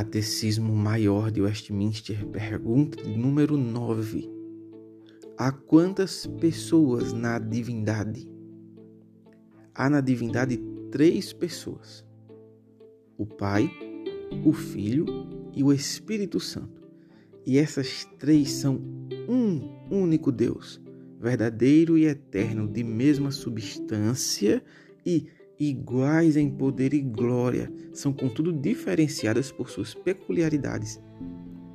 Catecismo Maior de Westminster, pergunta número 9. Há quantas pessoas na divindade? Há na divindade três pessoas: o Pai, o Filho e o Espírito Santo. E essas três são um único Deus, verdadeiro e eterno, de mesma substância e iguais em poder e glória, são contudo diferenciadas por suas peculiaridades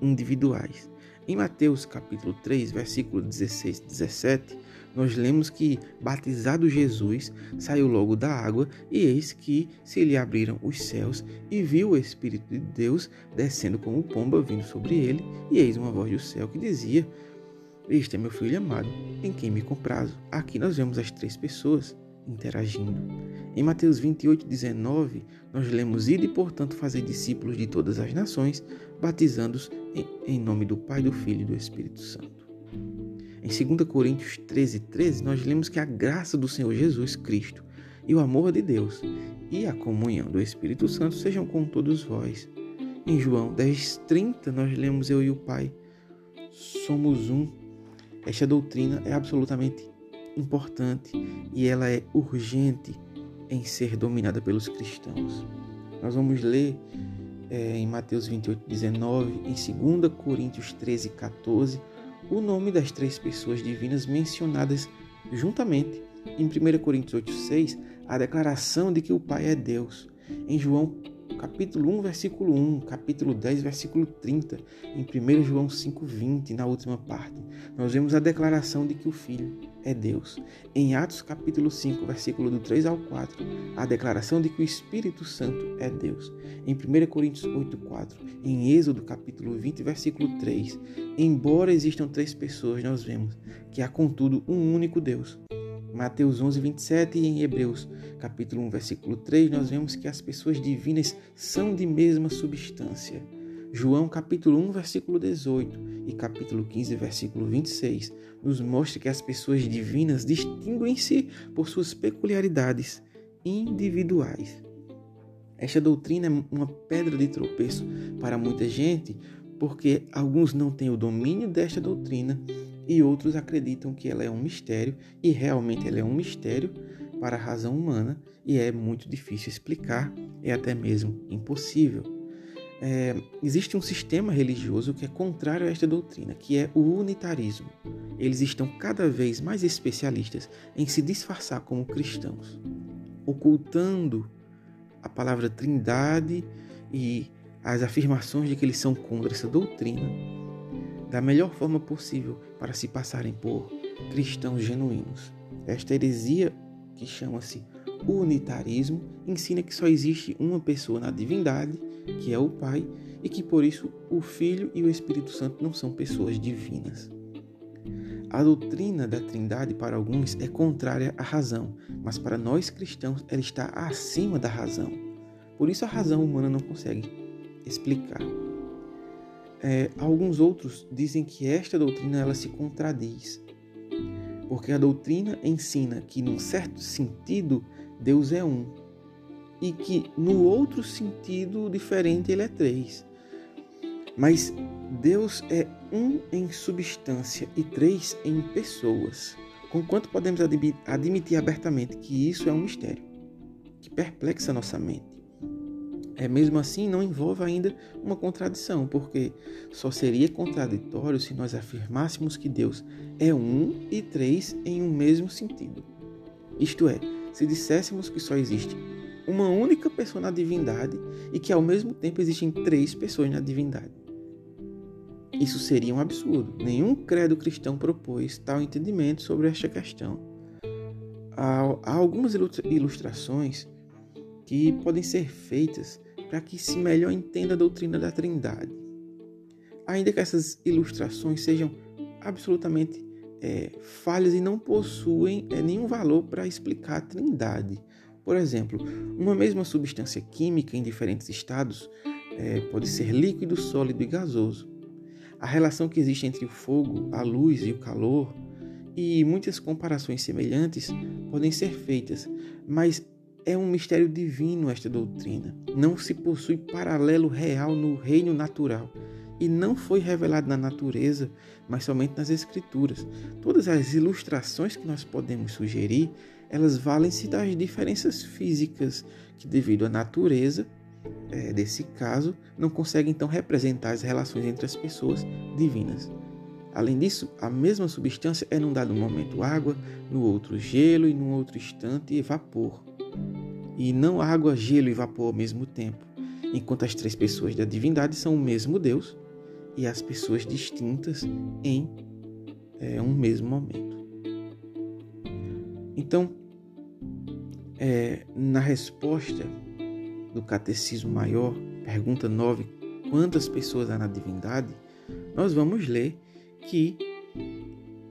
individuais. Em Mateus capítulo 3, versículo 16 e 17, nós lemos que, batizado Jesus, saiu logo da água, e eis que se lhe abriram os céus, e viu o Espírito de Deus descendo como pomba vindo sobre ele, e eis uma voz do céu que dizia: Este é meu filho amado, em quem me comprazo. Aqui nós vemos as três pessoas interagindo. Em Mateus 28, 19, nós lemos: Ide, portanto, fazer discípulos de todas as nações, batizando-os em nome do Pai, do Filho e do Espírito Santo. Em 2 Coríntios 13, 13, nós lemos que a graça do Senhor Jesus Cristo e o amor de Deus e a comunhão do Espírito Santo sejam com todos vós. Em João 10, 30, nós lemos: Eu e o Pai somos um. Esta doutrina é absolutamente importante e ela é urgente em ser dominada pelos cristãos. Nós vamos ler é, em Mateus 28, 19, em 2 Coríntios 13, 14, o nome das três pessoas divinas mencionadas juntamente. Em 1 Coríntios 8, 6, a declaração de que o Pai é Deus. Em João capítulo 1, versículo 1, capítulo 10, versículo 30, em 1 João 5, 20, na última parte, nós vemos a declaração de que o Filho é Deus. Em Atos capítulo 5, versículo do 3 ao 4, a declaração de que o Espírito Santo é Deus. Em 1 Coríntios 8, 4, em Êxodo capítulo 20, versículo 3, embora existam três pessoas, nós vemos que há contudo um único Deus. Mateus 11, 27 e em Hebreus, capítulo 1, versículo 3, nós vemos que as pessoas divinas são de mesma substância. João, capítulo 1, versículo 18 e capítulo 15, versículo 26, nos mostra que as pessoas divinas distinguem-se por suas peculiaridades individuais. Esta doutrina é uma pedra de tropeço para muita gente, porque alguns não têm o domínio desta doutrina e outros acreditam que ela é um mistério e realmente ela é um mistério para a razão humana e é muito difícil explicar, é até mesmo impossível. É, existe um sistema religioso que é contrário a esta doutrina, que é o unitarismo. Eles estão cada vez mais especialistas em se disfarçar como cristãos, ocultando a palavra trindade e as afirmações de que eles são contra essa doutrina da melhor forma possível para se passarem por cristãos genuínos. Esta heresia, que chama-se unitarismo, ensina que só existe uma pessoa na divindade, que é o Pai, e que por isso o Filho e o Espírito Santo não são pessoas divinas. A doutrina da Trindade para alguns é contrária à razão, mas para nós cristãos ela está acima da razão. Por isso a razão humana não consegue explicar. É, alguns outros dizem que esta doutrina ela se contradiz, porque a doutrina ensina que, num certo sentido, Deus é um, e que, no outro sentido diferente, ele é três. Mas Deus é um em substância e três em pessoas. Conquanto podemos admitir abertamente que isso é um mistério que perplexa nossa mente é mesmo assim não envolve ainda uma contradição, porque só seria contraditório se nós afirmássemos que Deus é um e três em um mesmo sentido. Isto é, se disséssemos que só existe uma única pessoa na divindade e que ao mesmo tempo existem três pessoas na divindade. Isso seria um absurdo. Nenhum credo cristão propôs tal entendimento sobre esta questão. Há algumas ilustrações que podem ser feitas para que se melhor entenda a doutrina da Trindade. Ainda que essas ilustrações sejam absolutamente é, falhas e não possuem é, nenhum valor para explicar a Trindade. Por exemplo, uma mesma substância química em diferentes estados é, pode ser líquido, sólido e gasoso. A relação que existe entre o fogo, a luz e o calor, e muitas comparações semelhantes podem ser feitas, mas é um mistério divino esta doutrina. Não se possui paralelo real no reino natural e não foi revelado na natureza, mas somente nas escrituras. Todas as ilustrações que nós podemos sugerir, elas valem-se das diferenças físicas que devido à natureza é, desse caso, não conseguem então representar as relações entre as pessoas divinas. Além disso, a mesma substância é num dado momento água, no outro gelo e num outro instante vapor. E não água, gelo e vapor ao mesmo tempo, enquanto as três pessoas da divindade são o mesmo Deus e as pessoas distintas em é, um mesmo momento. Então, é, na resposta do Catecismo Maior, pergunta 9, quantas pessoas há na divindade? Nós vamos ler que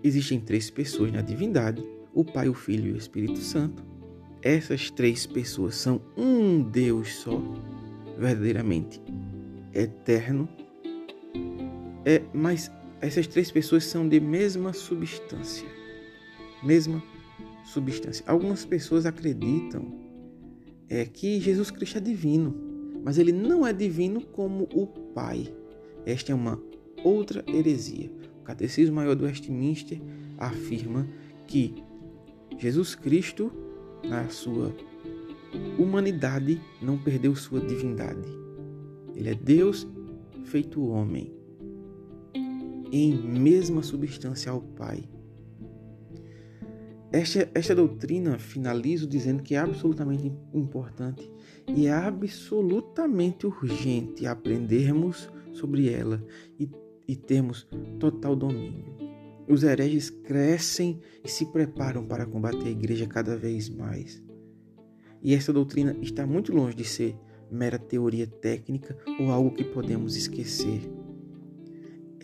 existem três pessoas na divindade: o Pai, o Filho e o Espírito Santo. Essas três pessoas são um Deus só, verdadeiramente eterno. É, mas essas três pessoas são de mesma substância. Mesma substância. Algumas pessoas acreditam é que Jesus Cristo é divino, mas ele não é divino como o Pai. Esta é uma outra heresia. O Catecismo Maior do Westminster afirma que Jesus Cristo, na sua humanidade, não perdeu sua divindade. Ele é Deus feito homem, em mesma substância ao Pai. Esta, esta doutrina finalizo dizendo que é absolutamente importante e é absolutamente urgente aprendermos sobre ela e, e termos total domínio. Os hereges crescem e se preparam para combater a igreja cada vez mais. E esta doutrina está muito longe de ser mera teoria técnica ou algo que podemos esquecer.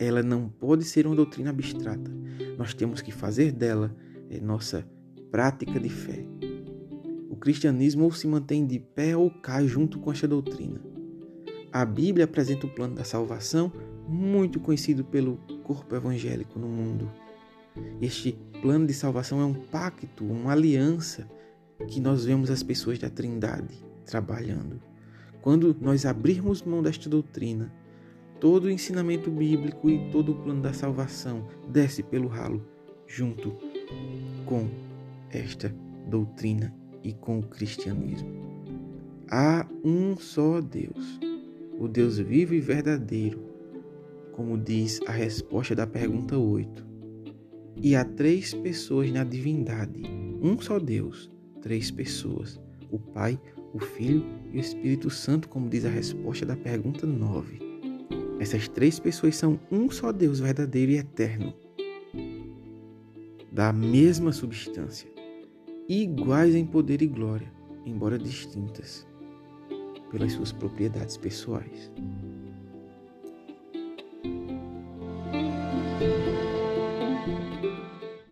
Ela não pode ser uma doutrina abstrata. Nós temos que fazer dela é nossa prática de fé. O cristianismo ou se mantém de pé ou cai junto com esta doutrina. A Bíblia apresenta o plano da salvação, muito conhecido pelo corpo evangélico no mundo. Este plano de salvação é um pacto, uma aliança que nós vemos as pessoas da Trindade trabalhando. Quando nós abrirmos mão desta doutrina, todo o ensinamento bíblico e todo o plano da salvação desce pelo ralo junto com esta doutrina e com o cristianismo. Há um só Deus, o Deus vivo e verdadeiro, como diz a resposta da pergunta 8. E há três pessoas na divindade, um só Deus, três pessoas, o Pai, o Filho e o Espírito Santo, como diz a resposta da pergunta 9. Essas três pessoas são um só Deus verdadeiro e eterno, da mesma substância, iguais em poder e glória, embora distintas pelas suas propriedades pessoais.